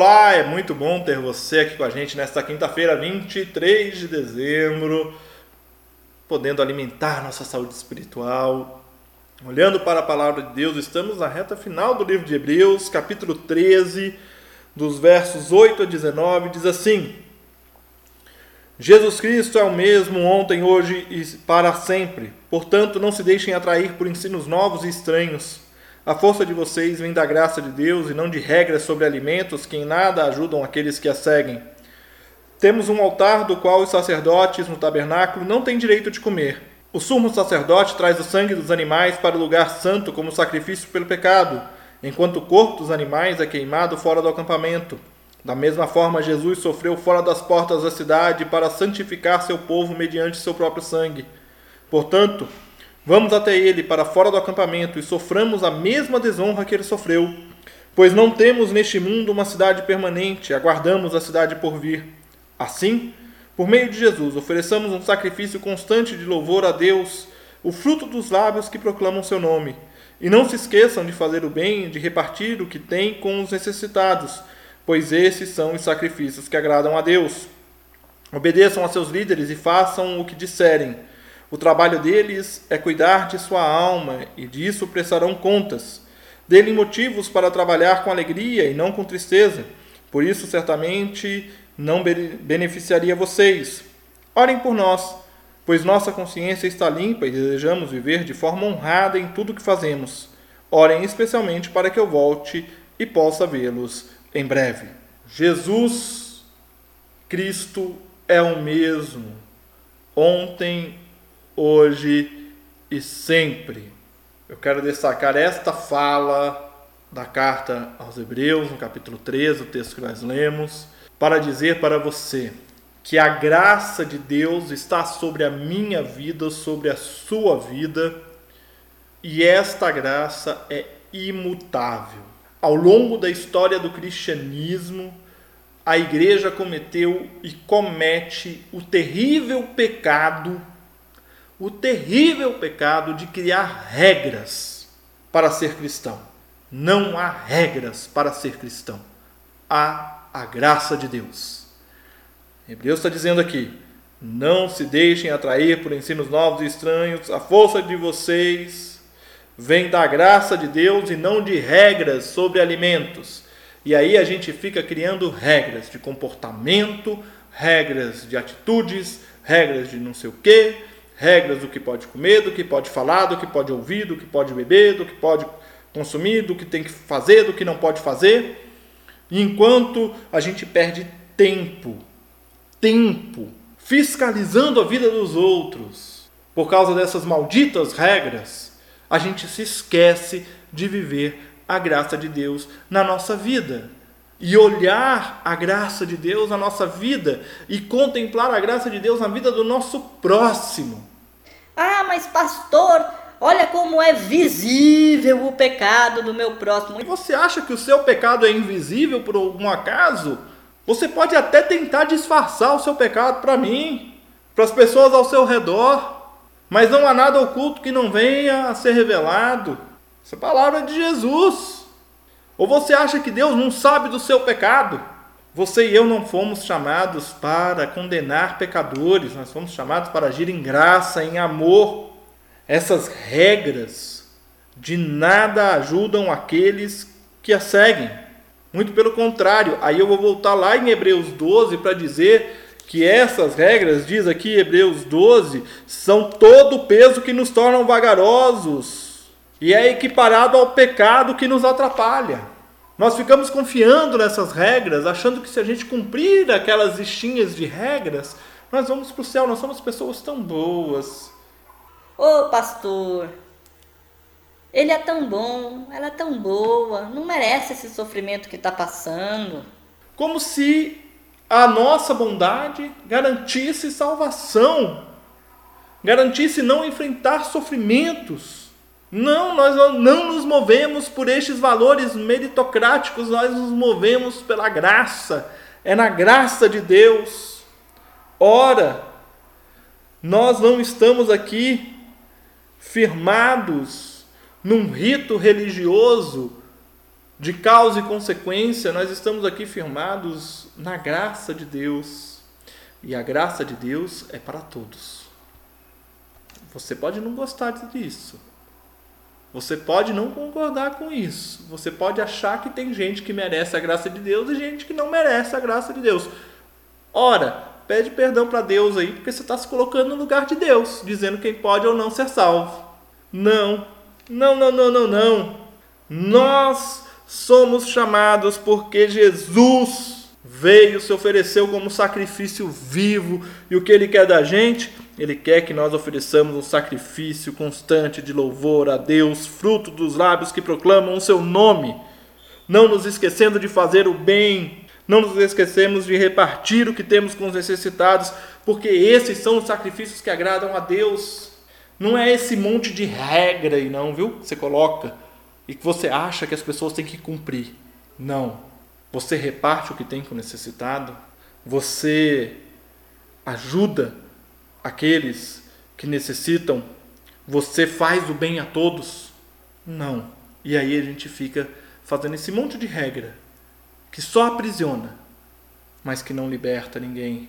Olá, é muito bom ter você aqui com a gente nesta quinta-feira, 23 de dezembro, podendo alimentar nossa saúde espiritual. Olhando para a palavra de Deus, estamos na reta final do livro de Hebreus, capítulo 13, dos versos 8 a 19, diz assim: Jesus Cristo é o mesmo ontem, hoje e para sempre. Portanto, não se deixem atrair por ensinos novos e estranhos a força de vocês vem da graça de Deus e não de regras sobre alimentos que em nada ajudam aqueles que a seguem. Temos um altar do qual os sacerdotes no tabernáculo não têm direito de comer. O sumo sacerdote traz o sangue dos animais para o lugar santo como sacrifício pelo pecado, enquanto o corpo dos animais é queimado fora do acampamento. Da mesma forma, Jesus sofreu fora das portas da cidade para santificar seu povo mediante seu próprio sangue. Portanto, Vamos até ele para fora do acampamento e soframos a mesma desonra que ele sofreu. Pois não temos neste mundo uma cidade permanente, aguardamos a cidade por vir. Assim, por meio de Jesus, ofereçamos um sacrifício constante de louvor a Deus, o fruto dos lábios que proclamam seu nome. E não se esqueçam de fazer o bem de repartir o que têm com os necessitados, pois esses são os sacrifícios que agradam a Deus. Obedeçam a seus líderes e façam o que disserem o trabalho deles é cuidar de sua alma e disso prestarão contas. Dêem motivos para trabalhar com alegria e não com tristeza. Por isso, certamente, não beneficiaria vocês. Orem por nós, pois nossa consciência está limpa e desejamos viver de forma honrada em tudo que fazemos. Orem especialmente para que eu volte e possa vê-los em breve. Jesus Cristo é o mesmo ontem, hoje e sempre. Eu quero destacar esta fala da carta aos Hebreus, no capítulo 13, o texto que nós lemos, para dizer para você que a graça de Deus está sobre a minha vida, sobre a sua vida, e esta graça é imutável. Ao longo da história do cristianismo, a igreja cometeu e comete o terrível pecado o terrível pecado de criar regras para ser cristão. Não há regras para ser cristão. Há a graça de Deus. Hebreus está dizendo aqui: não se deixem atrair por ensinos novos e estranhos. A força de vocês vem da graça de Deus e não de regras sobre alimentos. E aí a gente fica criando regras de comportamento, regras de atitudes, regras de não sei o quê, regras do que pode comer, do que pode falar, do que pode ouvir, do que pode beber, do que pode consumir, do que tem que fazer, do que não pode fazer. E enquanto a gente perde tempo, tempo, fiscalizando a vida dos outros, por causa dessas malditas regras, a gente se esquece de viver a graça de Deus na nossa vida. E olhar a graça de Deus na nossa vida e contemplar a graça de Deus na vida do nosso próximo. Ah, mas pastor, olha como é visível o pecado do meu próximo. E você acha que o seu pecado é invisível por algum acaso? Você pode até tentar disfarçar o seu pecado para mim, para as pessoas ao seu redor, mas não há nada oculto que não venha a ser revelado. Essa é a palavra de Jesus. Ou você acha que Deus não sabe do seu pecado? Você e eu não fomos chamados para condenar pecadores, nós fomos chamados para agir em graça, em amor. Essas regras de nada ajudam aqueles que a seguem. Muito pelo contrário, aí eu vou voltar lá em Hebreus 12 para dizer que essas regras, diz aqui Hebreus 12, são todo o peso que nos tornam vagarosos e é equiparado ao pecado que nos atrapalha. Nós ficamos confiando nessas regras, achando que se a gente cumprir aquelas listinhas de regras, nós vamos para o céu, nós somos pessoas tão boas. Ô oh, pastor, ele é tão bom, ela é tão boa, não merece esse sofrimento que está passando. Como se a nossa bondade garantisse salvação, garantisse não enfrentar sofrimentos. Não, nós não nos movemos por estes valores meritocráticos, nós nos movemos pela graça. É na graça de Deus. Ora, nós não estamos aqui firmados num rito religioso de causa e consequência, nós estamos aqui firmados na graça de Deus. E a graça de Deus é para todos. Você pode não gostar disso. Você pode não concordar com isso. Você pode achar que tem gente que merece a graça de Deus e gente que não merece a graça de Deus. Ora, pede perdão para Deus aí, porque você está se colocando no lugar de Deus, dizendo quem pode ou não ser salvo. Não, não, não, não, não, não. Nós somos chamados porque Jesus veio, se ofereceu como sacrifício vivo, e o que ele quer da gente? Ele quer que nós ofereçamos um sacrifício constante de louvor a Deus, fruto dos lábios que proclamam o seu nome, não nos esquecendo de fazer o bem, não nos esquecemos de repartir o que temos com os necessitados, porque esses são os sacrifícios que agradam a Deus. Não é esse monte de regra aí não, viu? Você coloca e que você acha que as pessoas têm que cumprir. Não. Você reparte o que tem com o necessitado, você ajuda aqueles que necessitam, você faz o bem a todos. Não. E aí a gente fica fazendo esse monte de regra que só aprisiona, mas que não liberta ninguém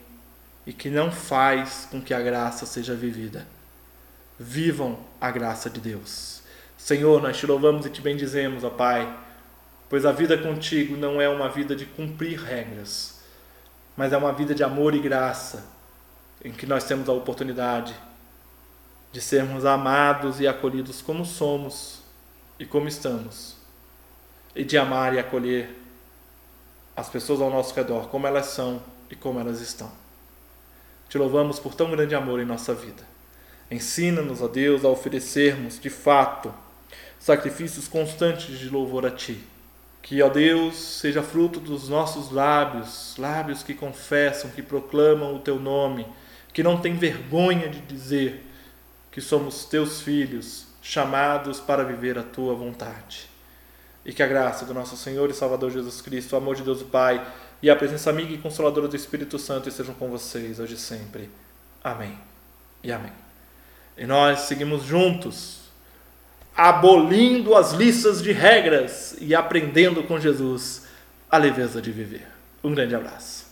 e que não faz com que a graça seja vivida. Vivam a graça de Deus. Senhor, nós te louvamos e te bendizemos, ó Pai, pois a vida contigo não é uma vida de cumprir regras, mas é uma vida de amor e graça, em que nós temos a oportunidade de sermos amados e acolhidos como somos e como estamos, e de amar e acolher as pessoas ao nosso redor, como elas são e como elas estão. Te louvamos por tão grande amor em nossa vida. Ensina-nos, ó Deus, a oferecermos de fato sacrifícios constantes de louvor a Ti. Que, ó Deus, seja fruto dos nossos lábios, lábios que confessam, que proclamam o Teu nome, que não tem vergonha de dizer que somos Teus filhos, chamados para viver a Tua vontade. E que a graça do nosso Senhor e Salvador Jesus Cristo, o amor de Deus o Pai e a presença amiga e consoladora do Espírito Santo estejam com vocês hoje e sempre. Amém e amém. E nós seguimos juntos abolindo as listas de regras e aprendendo com Jesus a leveza de viver. Um grande abraço.